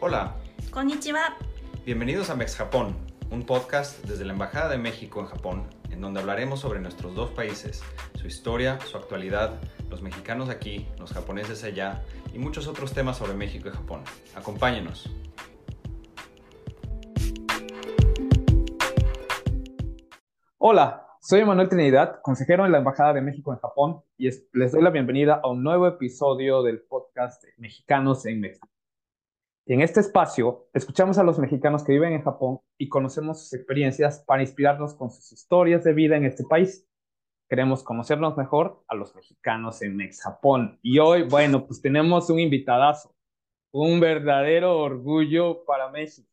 Hola, Konnichiwa. bienvenidos a Mex Japón, un podcast desde la Embajada de México en Japón, en donde hablaremos sobre nuestros dos países, su historia, su actualidad, los mexicanos aquí, los japoneses allá y muchos otros temas sobre México y Japón. Acompáñenos. Hola, soy Manuel Trinidad, consejero en la Embajada de México en Japón, y es- les doy la bienvenida a un nuevo episodio del podcast de Mexicanos en México. En este espacio escuchamos a los mexicanos que viven en Japón y conocemos sus experiencias para inspirarnos con sus historias de vida en este país. Queremos conocernos mejor a los mexicanos en Mex Japón. Y hoy, bueno, pues tenemos un invitadazo, un verdadero orgullo para México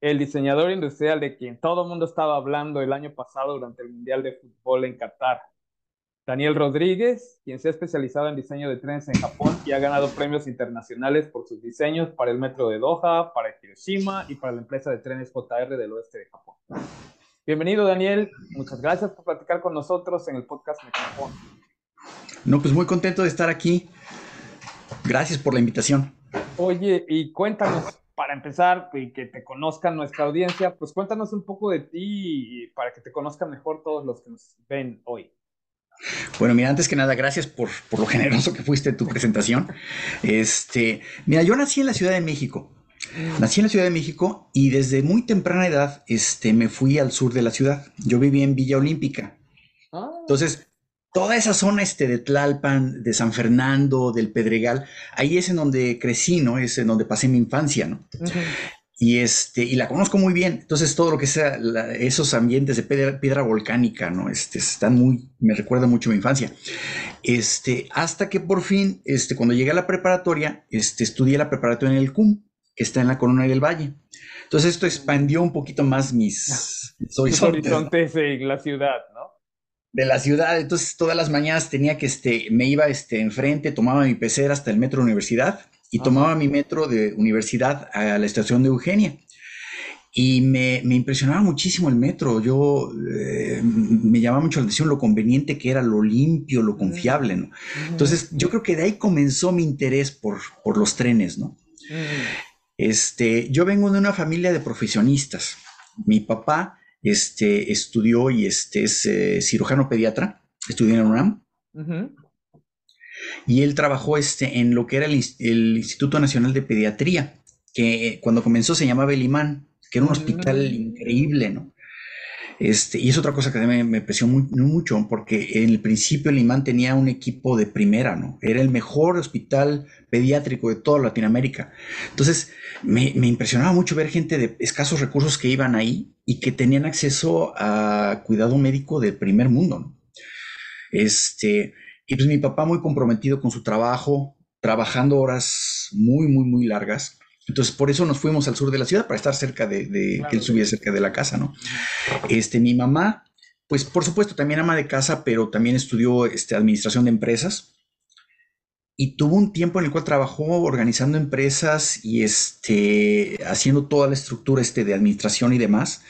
el diseñador industrial de quien todo el mundo estaba hablando el año pasado durante el Mundial de Fútbol en Qatar. Daniel Rodríguez, quien se ha especializado en diseño de trenes en Japón y ha ganado premios internacionales por sus diseños para el metro de Doha, para Hiroshima y para la empresa de trenes JR del oeste de Japón. Bienvenido, Daniel. Muchas gracias por platicar con nosotros en el podcast de Japón. No, pues muy contento de estar aquí. Gracias por la invitación. Oye, y cuéntanos, para empezar, y que te conozcan nuestra audiencia, pues cuéntanos un poco de ti y para que te conozcan mejor todos los que nos ven hoy. Bueno, mira, antes que nada, gracias por, por lo generoso que fuiste en tu presentación. Este, mira, yo nací en la Ciudad de México. Nací en la Ciudad de México y desde muy temprana edad este, me fui al sur de la ciudad. Yo vivía en Villa Olímpica. Ah, Entonces, toda esa zona este, de Tlalpan, de San Fernando, del Pedregal, ahí es en donde crecí, ¿no? Es en donde pasé mi infancia, ¿no? Y, este, y la conozco muy bien. Entonces, todo lo que sea la- esos ambientes de piedra, piedra volcánica, ¿no? Este, están muy, me recuerda mucho a mi infancia. Este, hasta que por fin, este, cuando llegué a la preparatoria, este, estudié la preparatoria en el CUM, que está en la Corona del Valle. Entonces, esto expandió un poquito más mis, horizontes horizontes en la ciudad, ¿no? de la ciudad. Entonces, todas las mañanas tenía que, este, me iba, este, enfrente, tomaba mi pecera hasta el metro Universidad y tomaba mi metro de Universidad a la estación de Eugenia. Y me, me impresionaba muchísimo el metro. Yo eh, me llamaba mucho la atención lo conveniente que era, lo limpio, lo confiable, ¿no? Entonces, yo creo que de ahí comenzó mi interés por, por los trenes, ¿no? Este, yo vengo de una familia de profesionistas. Mi papá este, estudió y este, es eh, cirujano pediatra, estudió en la UNAM. Y él trabajó este, en lo que era el, ins- el Instituto Nacional de Pediatría, que eh, cuando comenzó se llamaba el IMAN, que era un hospital Mm. increíble, ¿no? Este, y es otra cosa que me, me impresionó mu- mucho, porque en el principio el IMAN tenía un equipo de primera, ¿no? Era el mejor hospital pediátrico de toda Latinoamérica. Entonces, me, me impresionaba mucho ver gente de escasos recursos que iban ahí y que tenían acceso a cuidado médico del primer mundo, ¿no? Este, y pues mi papá muy comprometido con su trabajo, trabajando horas muy, muy, muy largas. Entonces, por eso nos fuimos al sur de la ciudad, para estar cerca de, de- Claro. que él estuviera cerca de la casa, ¿no? Este, mi mamá, pues por supuesto, también ama de casa, pero también estudió este, administración de empresas y tuvo un tiempo en el cual trabajó organizando empresas y este, haciendo toda la estructura este, de administración y demás.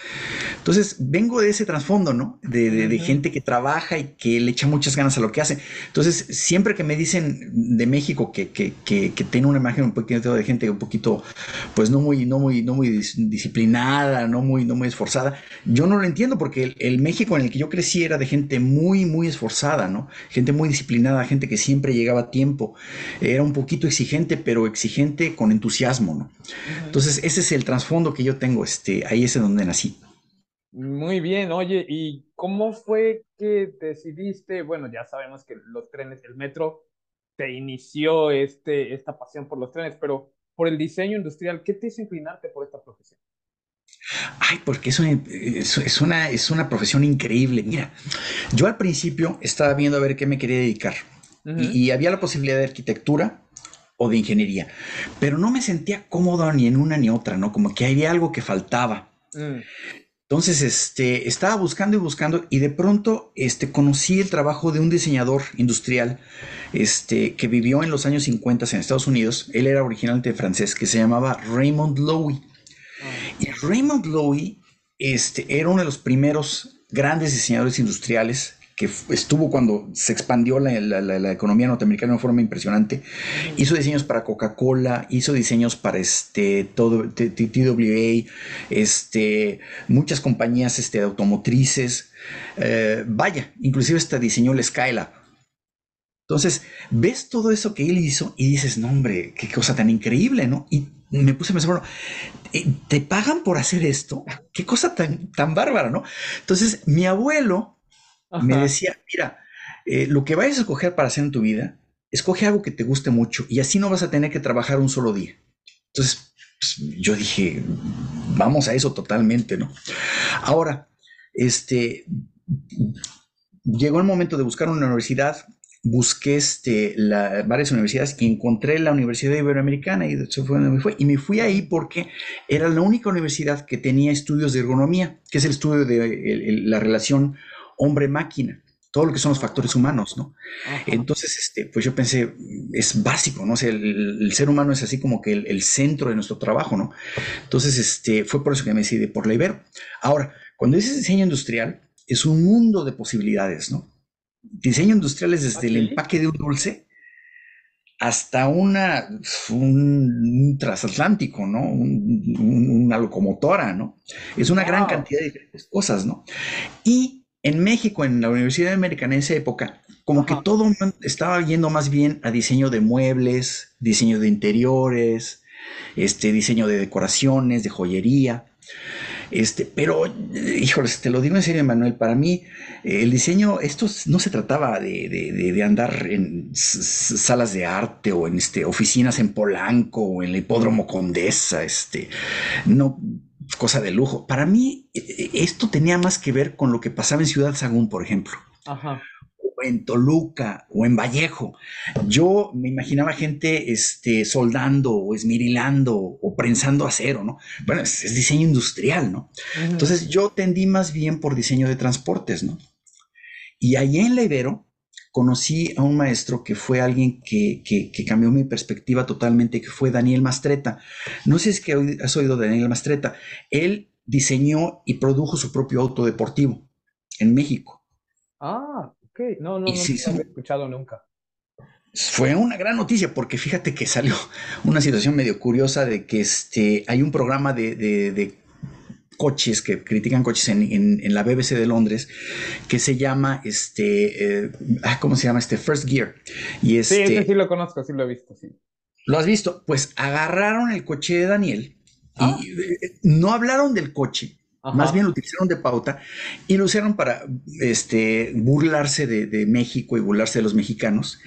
Entonces, vengo de ese trasfondo, ¿no? De, de- de gente que trabaja y que le echa muchas ganas a lo que hace. Entonces, siempre que me dicen de México que, que, que, que tiene una imagen un poquito de gente un poquito, pues no muy, no muy, no muy dis- disciplinada, no muy, no muy esforzada, yo no lo entiendo porque el, el México en el que yo crecí era de gente muy, muy esforzada, ¿no? Gente muy disciplinada, gente que siempre llegaba a tiempo. Era un poquito exigente, pero exigente con entusiasmo, ¿no? Entonces, ese es el trasfondo que yo tengo, este, ahí es en donde nací. Muy bien, oye, ¿y cómo fue que decidiste? Bueno, ya sabemos que los trenes, el metro, te inició este, esta pasión por los trenes, pero por el diseño industrial, ¿qué te hizo inclinarte por esta profesión? Ay, porque es una, es una, es una profesión increíble. Mira, yo al principio estaba viendo a ver qué me quería dedicar Y había la posibilidad de arquitectura o de ingeniería, pero no me sentía cómodo ni en una ni otra, ¿no? Como que había algo que faltaba. Mm, Entonces, este, estaba buscando y buscando y de pronto, este, conocí el trabajo de un diseñador industrial, este, que vivió en los años 50 en Estados Unidos. Él era originalmente francés, que se llamaba Raymond Loewy. ah, Y Raymond Loewy, este, era uno de los primeros grandes diseñadores industriales que estuvo cuando se expandió la, economía norteamericana de una forma impresionante. Hizo diseños para Coca-Cola, hizo diseños para este, todo, TWA, este, muchas compañías este, automotrices. Eh, vaya, inclusive hasta diseñó el Skylab. Entonces, ves todo eso que él hizo y dices, no, hombre, qué cosa tan increíble, ¿no? Y me puse a pensar, bueno, eh, ¿te pagan por hacer esto? Qué cosa tan, tan bárbara, ¿no? Entonces, mi abuelo me decía, mira, eh, lo que vayas a escoger para hacer en tu vida, escoge algo que te guste mucho y así no vas a tener que trabajar un solo día. Entonces, pues, yo dije, vamos a eso totalmente, ¿no? Ahora, este, llegó el momento de buscar una universidad, busqué este, varias universidades y encontré la Universidad Iberoamericana y eso fue donde me fui. Y me fui ahí porque era la única universidad que tenía estudios de ergonomía, que es el estudio de la relación hombre-máquina, todo lo que son los factores humanos, ¿no? Entonces, este, pues yo pensé, es básico, ¿no? O sea, el, ser humano es así como que el, centro de nuestro trabajo, ¿no? Entonces, este, fue por eso que me decidí por la Ibero. Ahora, cuando dices diseño industrial, es un mundo de posibilidades, ¿no? Diseño industrial es desde el empaque de un dulce hasta una, un, transatlántico, ¿no? una locomotora, ¿no? Es una gran cantidad de diferentes cosas, ¿no? Y en México, en la Universidad Americana en esa época, como que todo estaba yendo más bien a diseño de muebles, diseño de interiores, este, diseño de decoraciones, de joyería. Este, pero, híjoles, te lo digo en serio, Manuel, para mí el diseño, esto no se trataba de, andar en salas de arte o en este, oficinas en Polanco o en el hipódromo Condesa, este, no, cosa de lujo. Para mí, e, e, esto tenía más que ver con lo que pasaba en Ciudad Sagún, por ejemplo. O en Toluca o en Vallejo. Yo me imaginaba gente este, soldando o esmirilando o prensando acero, ¿no? Bueno, es, diseño industrial, ¿no? Entonces yo tendí más bien por diseño de transportes, ¿no? Y allá en la Ibero, conocí a un maestro que fue alguien que, cambió mi perspectiva totalmente, que fue Daniel Mastreta. No sé si es que has oído de Daniel Mastreta. Él diseñó y produjo su propio auto deportivo en México. Ah, ok. No, no, no, he escuchado nunca. Fue una gran noticia porque fíjate que salió una situación medio curiosa de que este, hay un programa de coches, que critican coches en, la BBC de Londres, que se llama, este, eh, ah, ¿cómo se llama? Este First Gear. Y este, sí, sí lo conozco, sí lo he visto, sí. ¿Lo has visto? Pues agarraron el coche de Daniel y ah. eh, no hablaron del coche, más bien lo utilizaron de pauta y lo usaron para este, burlarse de, México y burlarse de los mexicanos.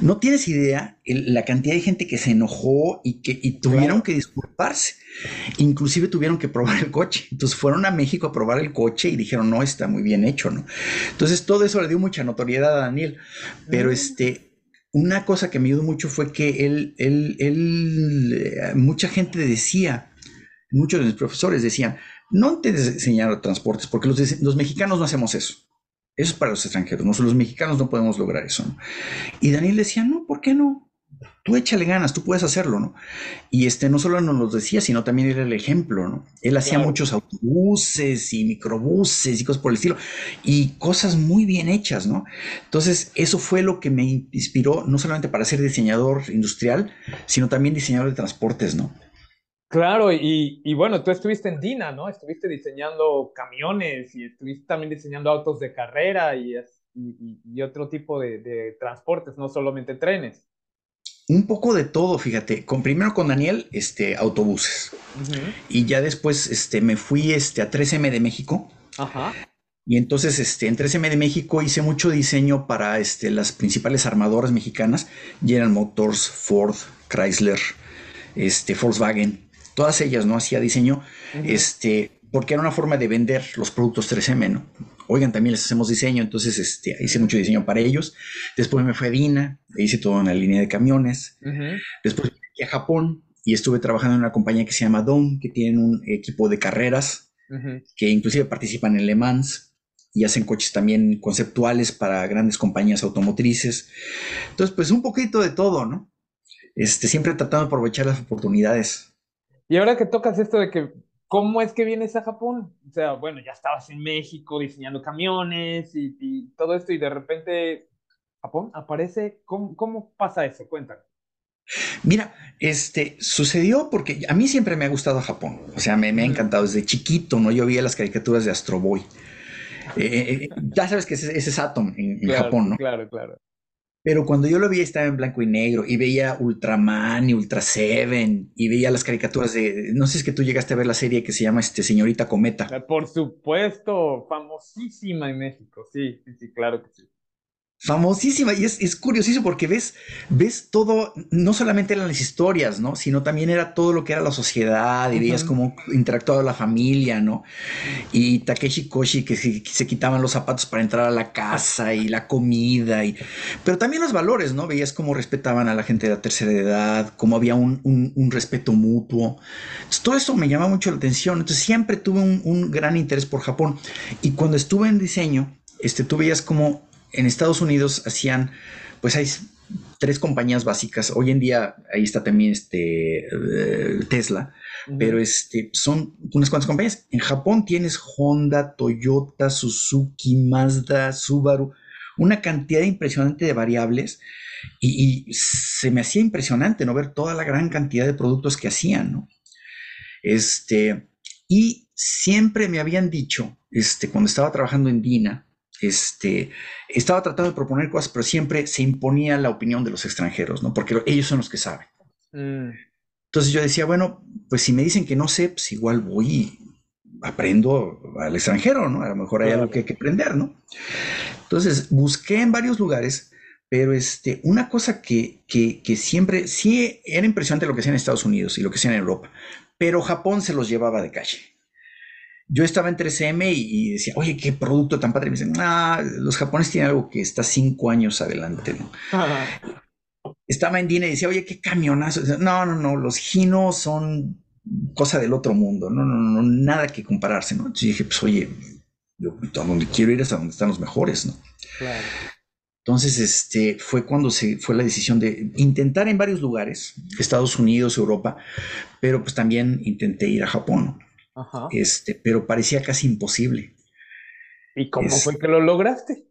No tienes idea la cantidad de gente que se enojó y que tuvieron que disculparse. Inclusive tuvieron que probar el coche. Entonces fueron a México a probar el coche y dijeron, no, está muy bien hecho, ¿no? Entonces todo eso le dio mucha notoriedad a Daniel. Pero este, una cosa que me ayudó mucho fue que él, él, él, eh, mucha gente decía, muchos de mis profesores decían, no te enseñar transportes, porque los, mexicanos no hacemos eso. Eso es para los extranjeros. Nosotros los mexicanos no podemos lograr eso. Y Daniel decía, no, ¿por qué no? Tú échale ganas, tú puedes hacerlo, ¿no? Y este no solo nos lo decía, sino también era el ejemplo, ¿no? Él hacía muchos autobuses y microbuses y cosas por el estilo, y cosas muy bien hechas, ¿no? Entonces, eso fue lo que me inspiró, no solamente para ser diseñador industrial, sino también diseñador de transportes, ¿no? Claro, y, bueno, tú estuviste en Dina, ¿no? Estuviste diseñando camiones y estuviste también diseñando autos de carrera y, y, otro tipo de, transportes, no solamente trenes. Un poco de todo, fíjate. Con, primero con Daniel, este, autobuses. Y ya después este, me fui este, a 3M de México. Ajá. Y entonces este, en 3M de México hice mucho diseño para este, las principales armadoras mexicanas, General Motors, Ford, Chrysler, este, Volkswagen todas ellas, ¿no? Hacía diseño, este, porque era una forma de vender los productos 3M, ¿no? Oigan, también les hacemos diseño, entonces este, hice mucho diseño para ellos. Después me fui a Dina, hice todo en la línea de camiones. Después fui a Japón y estuve trabajando en una compañía que se llama Dome, que tienen un equipo de carreras, que inclusive participan en Le Mans y hacen coches también conceptuales para grandes compañías automotrices. Entonces, pues un poquito de todo, ¿no? Este, siempre tratando de aprovechar las oportunidades. Y ahora que tocas esto de que ¿cómo es que vienes a Japón? O sea, bueno, ya estabas en México diseñando camiones y, todo esto y de repente Japón aparece. ¿Cómo, cómo pasa eso? Cuéntame. Mira, este sucedió porque a mí siempre me ha gustado Japón, o sea, me, ha encantado desde chiquito, ¿no? Yo veía las caricaturas de Astro Boy. Eh, eh, eh, ya sabes que ese, es Atom en, Japón, ¿no? Claro, claro. Pero cuando yo lo vi estaba en blanco y negro y veía Ultraman y Ultra Seven y veía las caricaturas de, no sé si es que tú llegaste a ver la serie que se llama este Señorita Cometa. Por supuesto, famosísima en México, sí, sí, sí, claro que sí famosísima y es, es, curiosísimo porque ves, ves todo, no solamente eran las historias, ¿no? Sino también era todo lo que era la sociedad y veías cómo interactuaba la familia, ¿no? Y Takeshi Koshi que se, quitaban los zapatos para entrar a la casa y la comida, y, pero también los valores, ¿no? Veías cómo respetaban a la gente de la tercera edad, cómo había un, un, respeto mutuo. todo eso me llama mucho la atención. Entonces siempre tuve un, un gran interés por Japón y cuando estuve en diseño, este, tú veías como en Estados Unidos hacían, pues hay tres compañías básicas. Hoy en día ahí está también este eh, Tesla, pero este son unas cuantas compañías. En Japón tienes Honda, Toyota, Suzuki, Mazda, Subaru, una cantidad impresionante de variables. Y, se me hacía impresionante no ver toda la gran cantidad de productos que hacían, ¿no? Este, y siempre me habían dicho, este, cuando estaba trabajando en Dina, este, estaba tratando de proponer cosas, pero siempre se imponía la opinión de los extranjeros, ¿no? Porque ellos son los que saben. Mm. Entonces yo decía, bueno, pues si me dicen que no sé, pues igual voy y aprendo al extranjero, ¿no? A lo mejor hay algo que hay que aprender, ¿no? Entonces busqué en varios lugares, pero este, una cosa que, que, que siempre, sí era impresionante lo que hacían en Estados Unidos y lo que hacían en Europa, pero Japón se los llevaba de calle yo estaba en 3M y, decía, oye, qué producto tan padre. Y me dicen, ah, los japoneses tienen algo que está cinco años adelante. estaba en Dina y decía, oye, qué camionazo. No, no, no, los ginos son cosa del otro mundo. No, no, no, nada que compararse. ¿no? Entonces dije, pues oye, yo a donde quiero ir es a donde están los mejores. ¿no? Claro. Entonces, este, fue cuando se fue la decisión de intentar en varios lugares, Estados Unidos, Europa, pero pues también intenté ir a Japón. Este, pero parecía casi imposible. ¿Y cómo fue que lo lograste?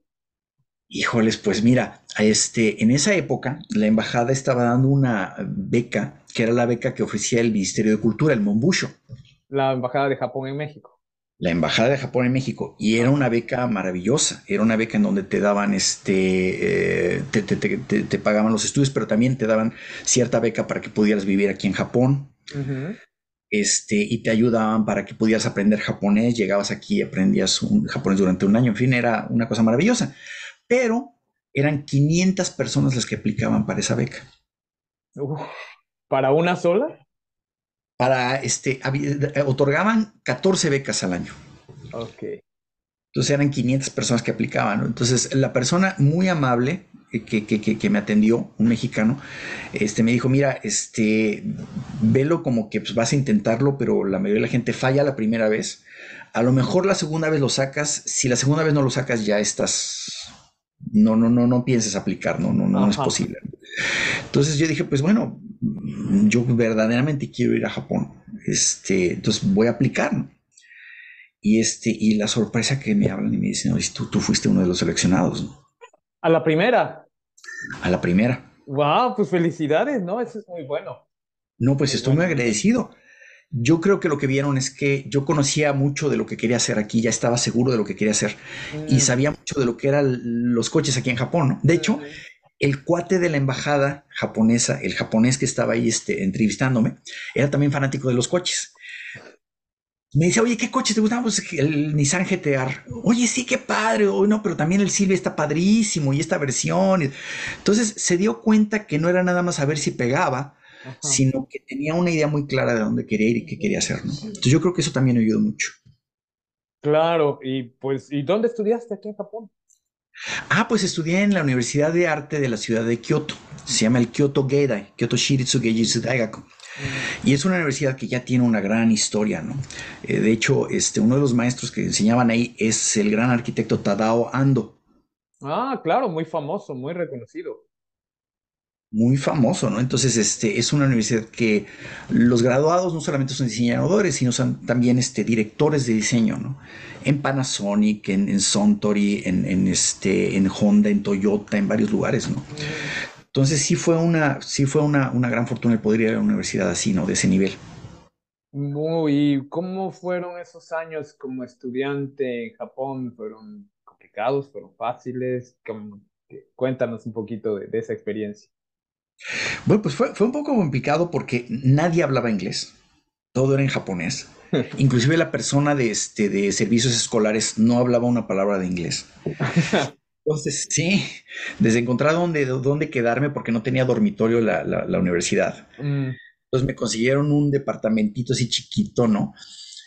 Híjoles, pues mira, este, en esa época la embajada estaba dando una beca, que era la beca que ofrecía el Ministerio de Cultura, el Mombusho. La embajada de Japón en México. La embajada de Japón en México. Y era una beca maravillosa. Era una beca en donde te daban este, eh, te, pagaban los estudios, pero también te daban cierta beca para que pudieras vivir aquí en Japón este, y te ayudaban para que pudieras aprender japonés, llegabas aquí y aprendías un japonés durante un año, en fin, era una cosa maravillosa. Pero eran 500 personas las que aplicaban para esa beca. ¿Para una sola? Para, este, otorgaban 14 becas al año. Ok. Entonces eran 500 personas que aplicaban. Entonces la persona muy amable que, que, me atendió, un mexicano, este, me dijo, mira, este, velo como que pues, vas a intentarlo, pero la mayoría de la gente falla la primera vez. A lo mejor la segunda vez lo sacas, si la segunda vez no lo sacas ya estás, no, no, no, no pienses aplicar, no, no, no, es posible. Entonces yo dije, pues bueno, yo verdaderamente quiero ir a Japón, este, entonces voy a aplicar, Y, este, y la sorpresa que me hablan y me dicen, oye, tú, tú fuiste uno de los seleccionados. A la primera a la primera. Wow, pues felicidades, ¿no? Eso es muy bueno. No, pues estoy muy agradecido. Yo creo que lo que vieron es que yo conocía mucho de lo que quería hacer aquí, ya estaba seguro de lo que quería hacer y mm. sabía mucho de lo que eran los coches aquí en Japón, ¿no? De hecho, el cuate de la embajada japonesa, el japonés que estaba ahí este, entrevistándome, era también fanático de los coches me dice, oye, ¿qué coche te gustaba? Pues el Nissan GTR. Oye, sí, qué padre. Oye, no, pero también el Silvia está padrísimo y esta versión. Entonces se dio cuenta que no era nada más saber si pegaba, sino que tenía una idea muy clara de dónde quería ir y qué quería hacer. ¿no? Entonces yo creo que eso también ayudó mucho. Claro, y pues, ¿y dónde estudiaste aquí en Japón? Ah, pues estudié en la Universidad de Arte de la ciudad de Kioto. Se llama el Kyoto Geidai, Kyoto Shiritsu Geijitsu Daigaku. Y es una universidad que ya tiene una gran historia, ¿no? Eh, de hecho, este, uno de los maestros que enseñaban ahí es el gran arquitecto Tadao Ando. Ah, claro, muy famoso, muy reconocido. muy famoso, ¿no? Entonces, este, es una universidad que los graduados no solamente son diseñadores, sino son también este, directores de diseño, ¿no? En Panasonic, en, en Suntory, en, este, en Honda, en Toyota, en varios lugares, ¿no? Entonces sí fue una, sí fue una, una gran fortuna el poder ir a la universidad así, ¿no? De ese nivel. ¿Y cómo fueron esos años como estudiante en Japón? ¿Fueron complicados? ¿Fueron fáciles? Cuéntanos un poquito de esa experiencia. Bueno, pues fue, un poco complicado porque nadie hablaba inglés. Todo era en japonés. Inclusive la persona de, este, de servicios escolares no hablaba una palabra de inglés. Entonces, sí, desde encontrar dónde, dónde quedarme porque no tenía dormitorio la, la, universidad. Mm. Entonces me consiguieron un departamentito así chiquito, ¿no?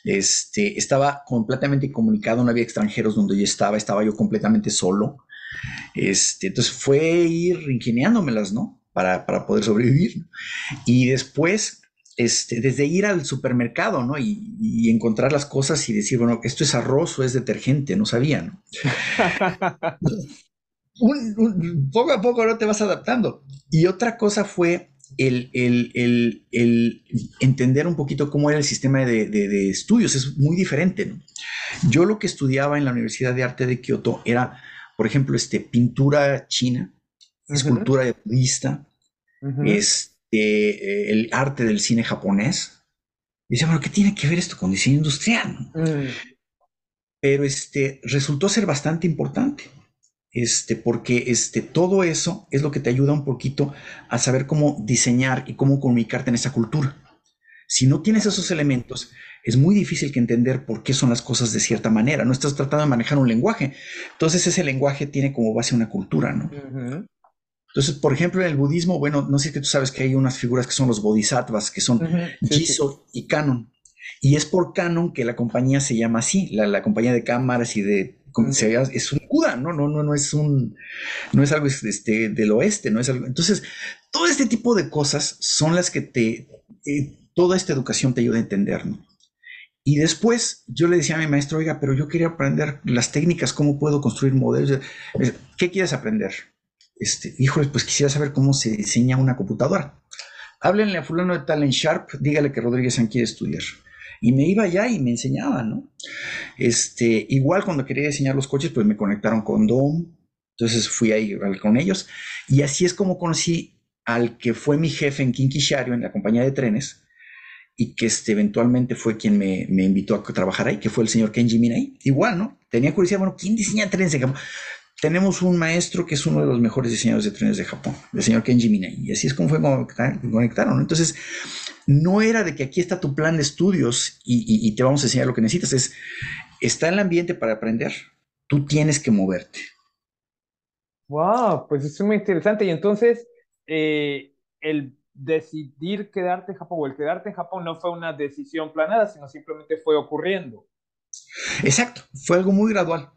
Este, estaba completamente comunicado, no había extranjeros donde yo estaba, estaba yo completamente solo. Este, entonces fue ir ingeniándomelas, ¿no? para, poder sobrevivir. Y después, este, desde ir al supermercado, ¿no? Y, encontrar las cosas y decir, bueno, esto es arroz o es detergente, no sabía, ¿no? poco a poco no te vas adaptando. Y otra cosa fue el, entender un poquito cómo era el sistema de, estudios. Es muy diferente. ¿no? Yo lo que estudiaba en la Universidad de Arte de Kioto era, por ejemplo, este, pintura china, escultura budista, este, eh, el arte del cine japonés. Y dice, bueno, ¿qué tiene que ver esto con diseño industrial? Mm. Pero este, resultó ser bastante importante. Este, porque este, todo eso es lo que te ayuda un poquito a saber cómo diseñar y cómo comunicarte en esa cultura. Si no tienes esos elementos, es muy difícil que entender por qué son las cosas de cierta manera. No estás tratando de manejar un lenguaje. Entonces ese lenguaje tiene como base una cultura, ¿no? Entonces, por ejemplo, en el budismo, bueno, no sé si tú sabes que hay unas figuras que son los bodhisattvas, que son Jiso y Canon. Y es por Canon que la compañía se llama así, la, compañía de cámaras y de es un Buda, ¿no? No, no, no es un, no es algo este, del oeste, no es algo. Entonces, todo este tipo de cosas son las que te, eh, toda esta educación te ayuda a entender, ¿no? Y después yo le decía a mi maestro, oiga, pero yo quería aprender las técnicas, cómo puedo construir modelos. ¿Qué quieres aprender? Este, híjole, pues quisiera saber cómo se diseña una computadora. Háblenle a fulano de Talent Sharp, dígale que Rodríguez San quiere estudiar. Y me iba allá y me enseñaba, ¿no? Este, igual cuando quería diseñar los coches, pues me conectaron con Dom, entonces fui ahí con ellos. Y así es como conocí al que fue mi jefe en Kinkishario, en la compañía de trenes, y que este, eventualmente fue quien me, invitó a trabajar ahí, que fue el señor Kenji Minai. Igual, ¿no? Tenía curiosidad, bueno, ¿quién diseña trenes en tenemos un maestro que es uno de los mejores diseñadores de trenes de Japón, el señor Kenji Minai. Y así es como fue como conectaron. Entonces, no era de que aquí está tu plan de estudios y, te vamos a enseñar lo que necesitas. Es, está en el ambiente para aprender. Tú tienes que moverte. Wow, pues es muy interesante. Y entonces, eh, el decidir quedarte en Japón o el quedarte en Japón no fue una decisión planeada, sino simplemente fue ocurriendo. Exacto, fue algo muy gradual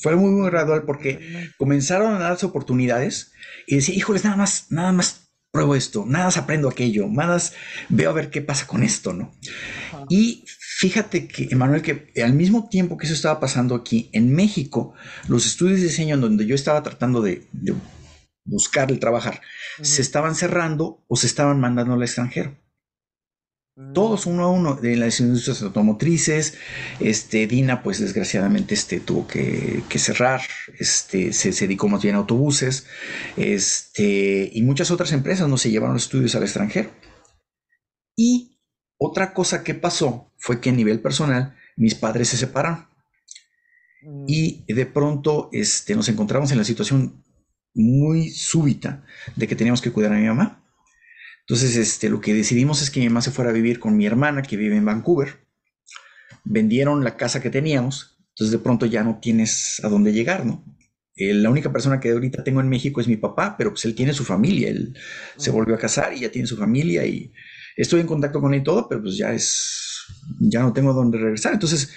fue muy, muy gradual porque comenzaron a darse oportunidades y decía, híjoles, nada más, nada más pruebo esto, nada más aprendo aquello, nada más veo a ver qué pasa con esto, ¿no? Y fíjate que, Emanuel, que al mismo tiempo que eso estaba pasando aquí, en México, los estudios de diseño en donde yo estaba tratando de, buscar el trabajar, se estaban cerrando o se estaban mandando al extranjero. Todos uno a uno de las industrias automotrices. Este, Dina, pues desgraciadamente este, tuvo que, cerrar, este, se, dedicó más bien a autobuses, este, y muchas otras empresas no se llevaron estudios al extranjero. Y otra cosa que pasó fue que a nivel personal mis padres se separaron. Mm. Y de pronto este, nos encontramos en la situación muy súbita de que teníamos que cuidar a mi mamá. Entonces, este, lo que decidimos es que mi mamá se fuera a vivir con mi hermana, que vive en Vancouver. Vendieron la casa que teníamos, entonces de pronto ya no tienes a dónde llegar, ¿no? Eh, la única persona que ahorita tengo en México es mi papá, pero pues él tiene su familia, él se volvió a casar y ya tiene su familia y estoy en contacto con él y todo, pero pues ya es, ya no tengo dónde regresar. Entonces,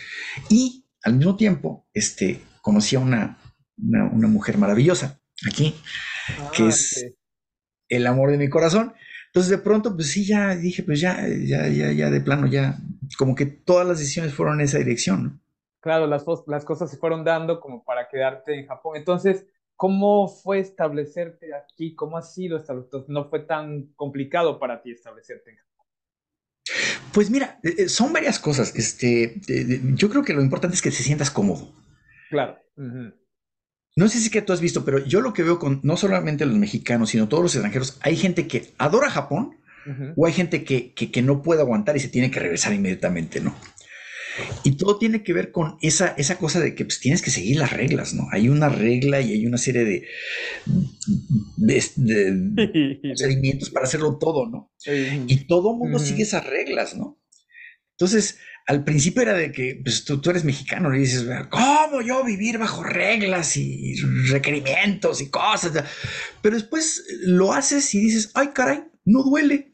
y al mismo tiempo, este, conocí a una, una, mujer maravillosa aquí, que ah, es el amor de mi corazón. Entonces de pronto, pues sí, ya dije, pues ya, ya, ya, ya de plano, ya, como que todas las decisiones fueron en esa dirección, ¿no? Claro, las, las cosas se fueron dando como para quedarte en Japón. Entonces, ¿Cómo fue establecerte aquí? ¿Cómo ha sido establecerte? ¿No fue tan complicado para ti establecerte en Japón? Pues mira, eh, eh, son varias cosas. Este, yo creo que lo importante es que te sientas cómodo. Claro. No sé si que tú has visto, pero yo lo que veo con no solamente los mexicanos, sino todos los extranjeros, hay gente que adora Japón o hay gente que, que, no puede aguantar y se tiene que regresar inmediatamente, ¿no? Y todo tiene que ver con esa, esa cosa de que pues, tienes que seguir las reglas, ¿no? Hay una regla y hay una serie de, de, procedimientos para hacerlo todo, ¿no? Y todo el mundo sigue esas reglas, ¿no? Entonces, al principio era de que pues, tú, eres mexicano y dices, ¿cómo yo vivir bajo reglas y requerimientos y cosas? Pero después lo haces y dices, ay, caray, no duele.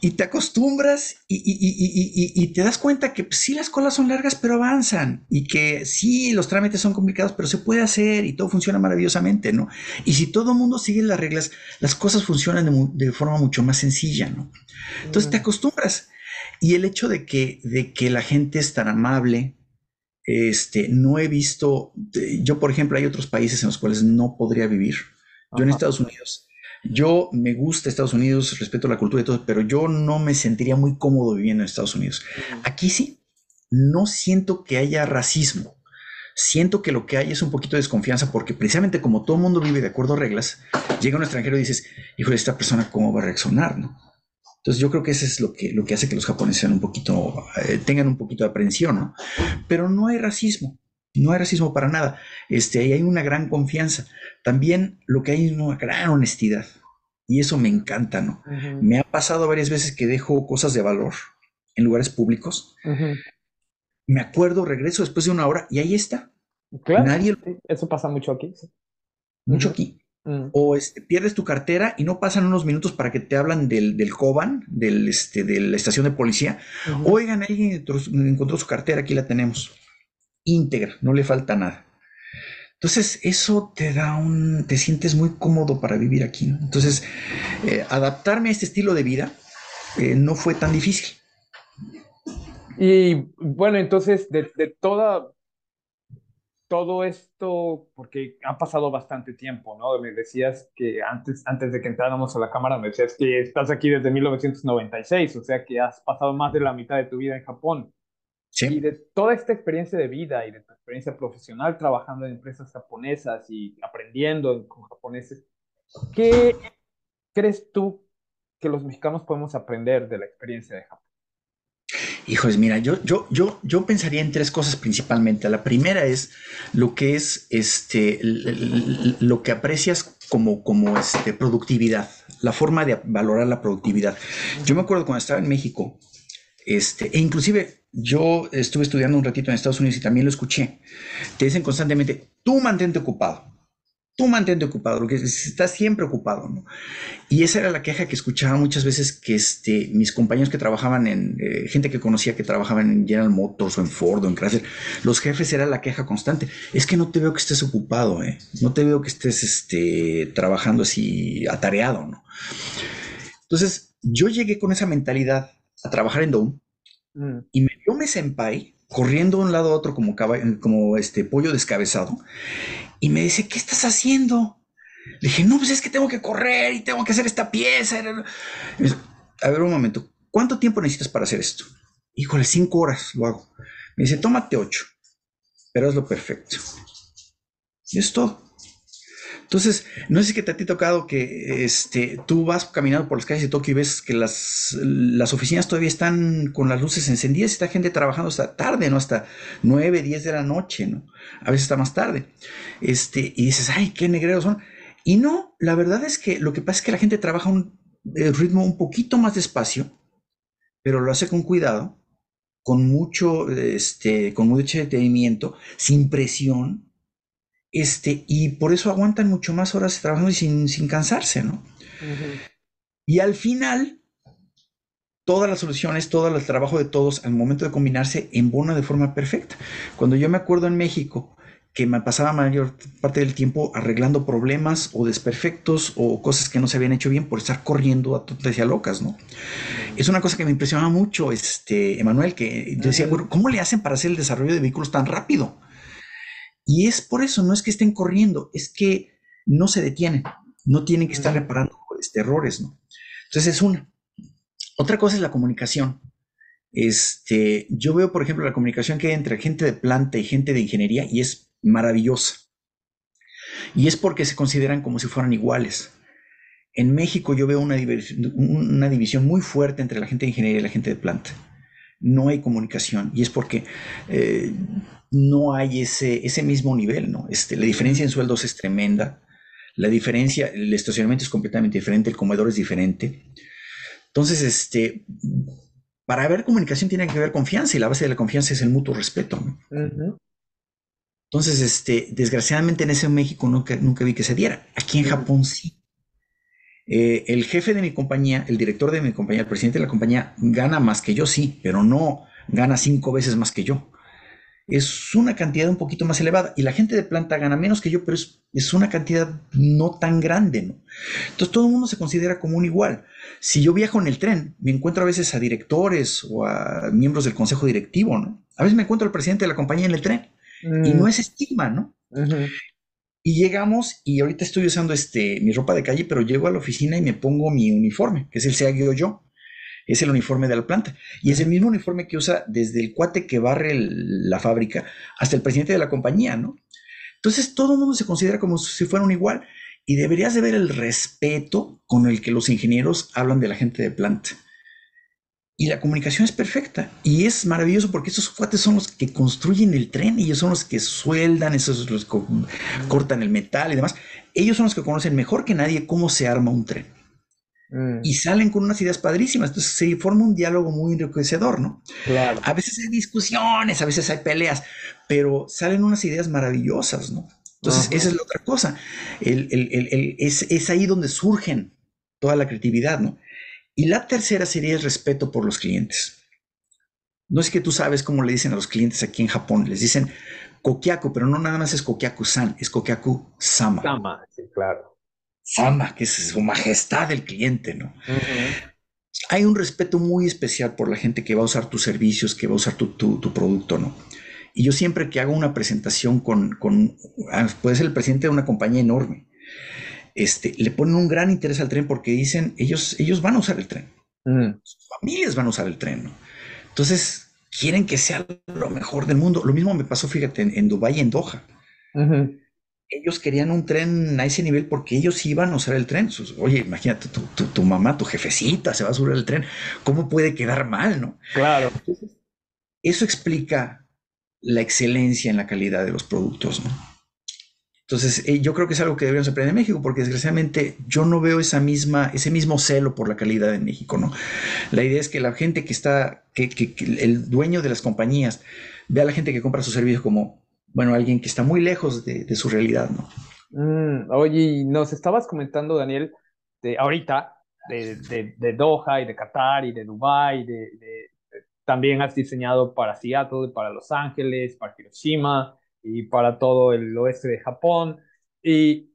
Y te acostumbras y, te das cuenta que pues, sí las colas son largas, pero avanzan. Y que sí los trámites son complicados, pero se puede hacer y todo funciona maravillosamente, ¿no? Y si todo el mundo sigue las reglas, las cosas funcionan de, forma mucho más sencilla, ¿no? Entonces te acostumbras. Y el hecho de que, de que la gente es tan amable, este, no he visto, yo por ejemplo, hay otros países en los cuales no podría vivir. Yo en Estados Unidos yo me gusta Estados Unidos, respeto la cultura y todo, pero yo no me sentiría muy cómodo viviendo en Estados Unidos. Aquí sí, no siento que haya racismo. Siento que lo que hay es un poquito de desconfianza porque precisamente como todo el mundo vive de acuerdo a reglas, llega un extranjero y dices, hijo, esta persona cómo va a reaccionar, ¿no? Entonces yo creo que eso es lo que, lo que hace que los japoneses sean un poquito, eh, tengan un poquito de aprensión, ¿no? Pero no hay racismo. No hay racismo para nada. Este, ahí hay una gran confianza. También lo que hay es una gran honestidad. Y eso me encanta, ¿no? Me ha pasado varias veces que dejo cosas de valor en lugares públicos. Me acuerdo, regreso después de una hora y ahí está. Claro. Nadie... Eso pasa mucho aquí. Mucho aquí. Mm. O este, pierdes tu cartera y no pasan unos minutos para que te hablan del, del Coban, del, este, de la estación de policía. Oigan, alguien encontró su cartera, aquí la tenemos íntegra, no le falta nada. Entonces, eso te da un, te sientes muy cómodo para vivir aquí. Entonces, eh, adaptarme a este estilo de vida eh, no fue tan difícil. Y bueno, entonces, de, toda, todo esto, porque ha pasado bastante tiempo, ¿no? Me decías que antes, antes de que entráramos a la cámara, me decías que estás aquí desde 1996, o sea que has pasado más de la mitad de tu vida en Japón. Y de toda esta experiencia de vida y de tu experiencia profesional trabajando en empresas japonesas y aprendiendo con japoneses, ¿qué crees tú que los mexicanos podemos aprender de la experiencia de Japón? Hijos, mira, yo, yo, yo, yo pensaría en tres cosas principalmente. La primera es lo que es este, lo que aprecias como, como este, productividad, la forma de valorar la productividad. Yo me acuerdo cuando estaba en México, este, e inclusive yo estuve estudiando un ratito en Estados Unidos y también lo escuché. Te dicen constantemente, tú mantente ocupado, tú mantente ocupado, porque estás siempre ocupado, ¿no? Y esa era la queja que escuchaba muchas veces que este, mis compañeros que trabajaban en, eh, gente que conocía que trabajaban en General Motors o en Ford o en Chrysler, los jefes era la queja constante. Es que no te veo que estés ocupado, ¿eh? No te veo que estés este, trabajando así atareado, ¿no? Entonces, yo llegué con esa mentalidad a trabajar en Dome mm. y me dio mi senpai corriendo de un lado a otro como, como este pollo descabezado y me dice, ¿qué estás haciendo? Le dije, no, pues es que tengo que correr y tengo que hacer esta pieza. a ver un momento, ¿cuánto tiempo necesitas para hacer esto? Híjole, cinco horas lo hago. Me dice, tómate ocho, pero es lo perfecto. Y es todo. Entonces, no sé si te ha tocado que este, tú vas caminando por las calles de Tokio y ves que las, las oficinas todavía están con las luces encendidas y está gente trabajando hasta tarde, ¿no? Hasta 9, 10 de la noche, ¿no? A veces está más tarde. Este, y dices, ay, qué negreros son. Y no, la verdad es que lo que pasa es que la gente trabaja un ritmo un poquito más despacio, pero lo hace con cuidado, con mucho, este, con mucho detenimiento, sin presión, este, y por eso aguantan mucho más horas trabajando y sin, sin cansarse, ¿no? Y al final, todas las soluciones, todo el trabajo de todos, al momento de combinarse, embona de forma perfecta. Cuando yo me acuerdo en México que me pasaba mayor parte del tiempo arreglando problemas o desperfectos o cosas que no se habían hecho bien por estar corriendo a tontas y a locas, ¿no? Es una cosa que me impresionaba mucho, este, Emanuel, que yo decía, bueno, ¿cómo le hacen para hacer el desarrollo de vehículos tan rápido? Y es por eso, no es que estén corriendo, es que no se detienen, no tienen que estar reparando este, errores, ¿no? Entonces es una. Otra cosa es la comunicación. Este, yo veo, por ejemplo, la comunicación que hay entre gente de planta y gente de ingeniería y es maravillosa. Y es porque se consideran como si fueran iguales. En México yo veo una, una división muy fuerte entre la gente de ingeniería y la gente de planta. No hay comunicación y es porque eh, no hay ese, ese mismo nivel, ¿no? Este, la diferencia en sueldos es tremenda, la diferencia, el estacionamiento es completamente diferente, el comedor es diferente. Entonces, este, para haber comunicación tiene que haber confianza y la base de la confianza es el mutuo respeto. Entonces, este, desgraciadamente en ese México nunca, nunca vi que se diera. Aquí en Japón sí. Eh, el jefe de mi compañía, el director de mi compañía, el presidente de la compañía, gana más que yo, sí, pero no gana cinco veces más que yo. Es una cantidad un poquito más elevada. Y la gente de planta gana menos que yo, pero es, es una cantidad no tan grande, ¿no? Entonces todo el mundo se considera como un igual. Si yo viajo en el tren, me encuentro a veces a directores o a miembros del consejo directivo, ¿no? A veces me encuentro al presidente de la compañía en el tren. Y no mm. es estigma, ¿no? Y llegamos, y ahorita estoy usando este, mi ropa de calle, pero llego a la oficina y me pongo mi uniforme, que es el SEAGIO yo. Es el uniforme de la planta. Y es el mismo uniforme que usa desde el cuate que barre la fábrica hasta el presidente de la compañía, ¿no? Entonces todo el mundo se considera como si fueran igual. Y deberías de ver el respeto con el que los ingenieros hablan de la gente de planta. Y la comunicación es perfecta. Y es maravilloso porque esos cuates son los que construyen el tren, ellos son los que sueldan, esos los que cortan el metal y demás. Ellos son los que conocen mejor que nadie cómo se arma un tren. Mm. Y salen con unas ideas padrísimas. Entonces se forma un diálogo muy enriquecedor, ¿no? Claro. A veces hay discusiones, a veces hay peleas, pero salen unas ideas maravillosas, ¿no? Entonces, esa es la otra cosa. es, es ahí donde surgen toda la creatividad, ¿no? Y la tercera sería el respeto por los clientes. No es que tú sabes cómo le dicen a los clientes aquí en Japón, les dicen kokiaku, pero no nada más es kokiaku-san, es kokiaku-sama. Sama, sí, claro. Sama, que es su majestad el cliente, ¿no? Hay un respeto muy especial por la gente que va a usar tus servicios, que va a usar tu, producto, ¿no? Y yo siempre que hago una presentación con, con, ah, puede ser el presidente de una compañía enorme, este, le ponen un gran interés al tren porque dicen, ellos, ellos van a usar el tren. Mm. Sus familias van a usar el tren. Entonces, quieren que sea lo mejor del mundo. Lo mismo me pasó, fíjate, en, Dubái y en Doha. Ellos querían un tren a ese nivel porque ellos iban a usar el tren. Oye, imagínate, tu, mamá, tu jefecita se va a subir al tren. ¿Cómo puede quedar mal, no? Claro. eso explica la excelencia en la calidad de los productos, ¿no? Entonces, eh, yo creo que es algo que deberíamos aprender en México, porque desgraciadamente yo no veo esa misma, ese mismo celo por la calidad en México, ¿no? La idea es que la gente que está, que, el dueño de las compañías vea a la gente que compra su servicio como, bueno, alguien que está muy lejos de, su realidad, ¿no? Mm, oye, nos estabas comentando, Daniel, de ahorita, de, de, Doha y de Qatar y de Dubái, de, también has diseñado para Seattle, para Los Ángeles, para Hiroshima y para todo el oeste de Japón. Y,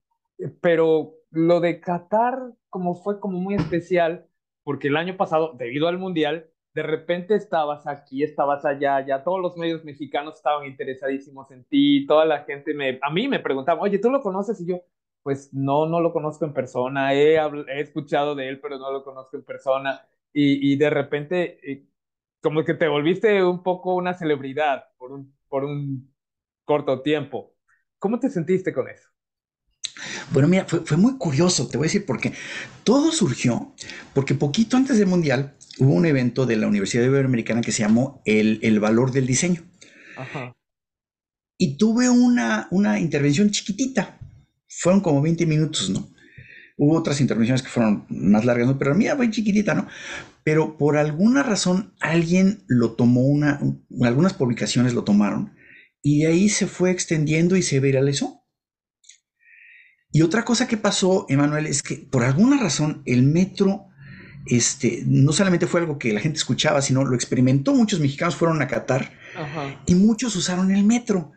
pero lo de Qatar como fue como muy especial, porque el año pasado, debido al Mundial, de repente estabas aquí, estabas allá, ya todos los medios mexicanos estaban interesadísimos en ti, toda la gente me, a mí me preguntaba, oye, ¿tú lo conoces? Y yo, pues no, no lo conozco en persona, he, he escuchado de él, pero no lo conozco en persona. Y, y de repente, eh, como que te volviste un poco una celebridad por un, por un corto tiempo. ¿Cómo te sentiste con eso? Bueno, mira, fue, muy curioso, te voy a decir, porque todo surgió porque poquito antes del Mundial hubo un evento de la Universidad Iberoamericana que se llamó El, el Valor del Diseño. Ajá. Y tuve una, una intervención chiquitita. Fueron como 20 minutos, ¿no? Hubo otras intervenciones que fueron más largas, ¿no? Pero mía fue chiquitita, ¿no? Pero por alguna razón alguien lo tomó, una, algunas publicaciones lo tomaron y de ahí se fue extendiendo y se viralizó. Y otra cosa que pasó, Emanuel, es que por alguna razón el metro este, no solamente fue algo que la gente escuchaba, sino lo experimentó. Muchos mexicanos fueron a Qatar y muchos usaron el metro.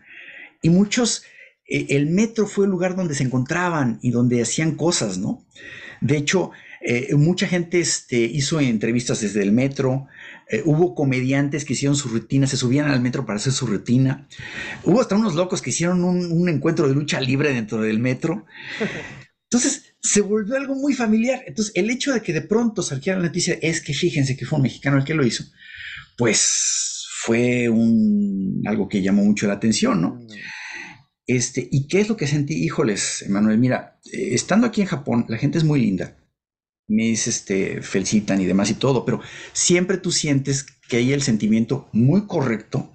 Y muchos, eh, el metro fue el lugar donde se encontraban y donde hacían cosas, ¿no? De hecho, Eh, mucha gente este, hizo entrevistas desde el metro. Eh, hubo comediantes que hicieron su rutina, se subían al metro para hacer su rutina. Hubo hasta unos locos que hicieron un, un encuentro de lucha libre dentro del metro. Entonces, se volvió algo muy familiar. Entonces, el hecho de que de pronto saliera la noticia es que fíjense que fue un mexicano el que lo hizo, pues fue un, algo que llamó mucho la atención, ¿no? Mm. Este, ¿Y qué es lo que sentí? Híjoles, Emanuel, mira, eh, estando aquí en Japón, la gente es muy linda. Me este, felicitan y demás y todo, pero siempre tú sientes que hay el sentimiento muy correcto,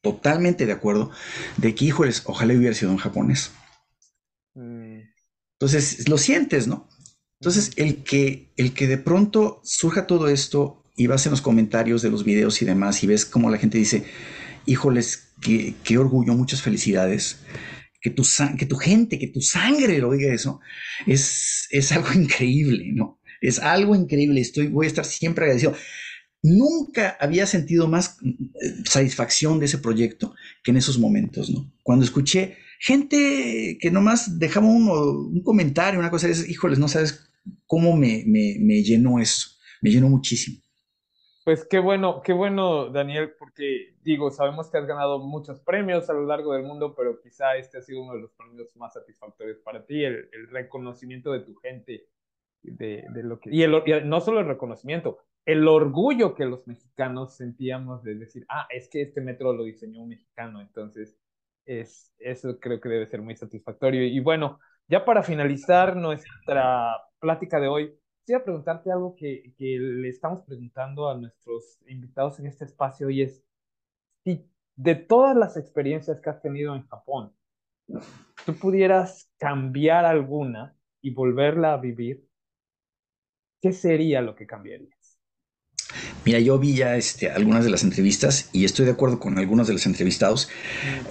totalmente de acuerdo, de que, híjoles, ojalá hubiera sido un japonés. Mm. Entonces, lo sientes, ¿no? Entonces, el que, el que de pronto surja todo esto y vas en los comentarios de los videos y demás y ves como la gente dice, híjoles, qué, qué orgullo, muchas felicidades, que tu, que tu gente, que tu sangre lo diga eso, es, es algo increíble, ¿no? Es algo increíble, estoy, voy a estar siempre agradecido. Nunca había sentido más eh, satisfacción de ese proyecto que en esos momentos, ¿no? Cuando escuché gente que nomás dejaba un comentario, una cosa, es, híjoles, no sabes cómo me, me, llenó eso, me llenó muchísimo. Pues qué bueno, qué bueno, Daniel, porque digo, sabemos que has ganado muchos premios a lo largo del mundo, pero quizá este ha sido uno de los premios más satisfactorios para ti, el, reconocimiento de tu gente, de, de lo que, y, el, y no solo el reconocimiento, el orgullo que los mexicanos sentíamos de decir, ah, es que este metro lo diseñó un mexicano, entonces es, eso creo que debe ser muy satisfactorio. Y bueno, ya para finalizar nuestra plática de hoy, quisiera preguntarte algo que, que le estamos preguntando a nuestros invitados en este espacio y es, si de todas las experiencias que has tenido en Japón, tú pudieras cambiar alguna y volverla a vivir, ¿qué sería lo que cambiaría? Mira, yo vi ya este, algunas de las entrevistas y estoy de acuerdo con algunos de los entrevistados.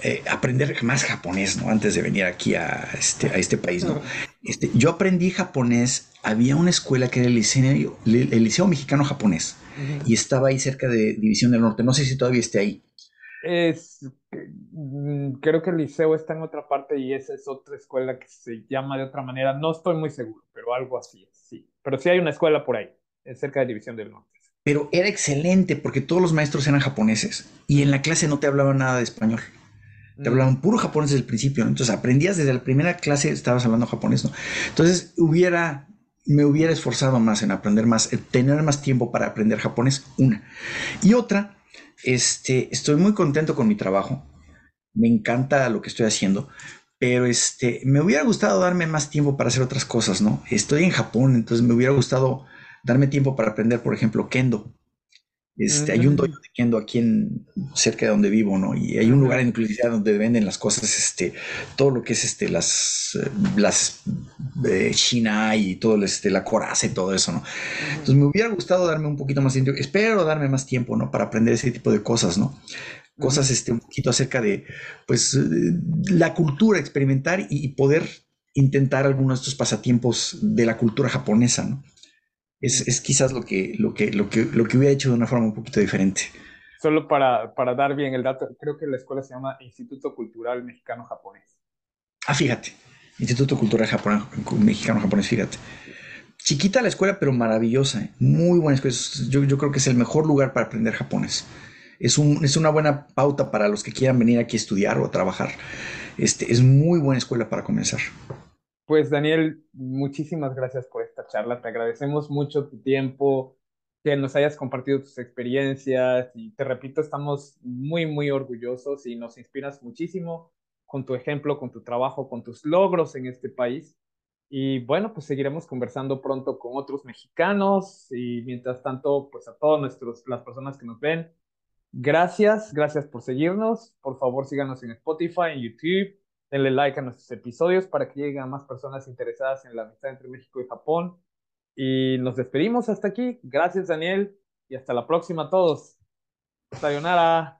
Eh, aprender más japonés, ¿no? Antes de venir aquí a este, a este país, ¿no? Este, yo aprendí japonés. Había una escuela que era el Liceo, el Liceo Mexicano Japonés y estaba ahí cerca de División del Norte. No sé si todavía esté ahí. Es, mm, creo que el liceo está en otra parte y esa es otra escuela que se llama de otra manera. No estoy muy seguro, pero algo así sí. Pero sí hay una escuela por ahí, cerca de División del Norte pero era excelente porque todos los maestros eran japoneses y en la clase no te hablaban nada de español. Te hablaban puro japonés desde el principio, entonces aprendías desde la primera clase, estabas hablando japonés, ¿no? Entonces hubiera, me hubiera esforzado más en aprender más, tener más tiempo para aprender japonés, una. Y otra, este, estoy muy contento con mi trabajo, me encanta lo que estoy haciendo, pero este, me hubiera gustado darme más tiempo para hacer otras cosas, ¿no? Estoy en Japón, entonces me hubiera gustado darme tiempo para aprender, por ejemplo, kendo. Este, Hay un dojo de kendo aquí en, cerca de donde vivo, ¿no? Y hay un lugar en Publicidad donde venden las cosas, este, todo lo que es este, las, las eh, y todo, este, la coraza y todo eso, ¿no? Entonces me hubiera gustado darme un poquito más tiempo, espero darme más tiempo, ¿no? Para aprender ese tipo de cosas, ¿no? Cosas, este, un poquito acerca de, pues, eh, la cultura, experimentar y, y poder intentar algunos de estos pasatiempos de la cultura japonesa, ¿no? Es, quizás lo que, lo, que, lo, que, lo que hubiera hecho de una forma un poquito diferente. Solo para, para dar bien el dato, creo que la escuela se llama Instituto Cultural Mexicano Japonés. Ah, fíjate, Instituto Cultural Mexicano Japonés, fíjate. Chiquita la escuela, pero maravillosa, ¿eh? muy buena escuela. Yo, yo creo que es el mejor lugar para aprender japonés. Es, un, es una buena pauta para los que quieran venir aquí a estudiar o a trabajar. Este, es muy buena escuela para comenzar. Pues Daniel, muchísimas gracias por esta charla. Te agradecemos mucho tu tiempo, que nos hayas compartido tus experiencias y te repito, estamos muy, muy orgullosos y nos inspiras muchísimo con tu ejemplo, con tu trabajo, con tus logros en este país. Y bueno, pues seguiremos conversando pronto con otros mexicanos y mientras tanto, pues a todas las personas que nos ven, gracias, gracias por seguirnos. Por favor, síganos en Spotify, en YouTube denle like a nuestros episodios para que lleguen a más personas interesadas en la amistad entre México y Japón. Y nos despedimos hasta aquí. Gracias, Daniel, y hasta la próxima a todos. Sayonara.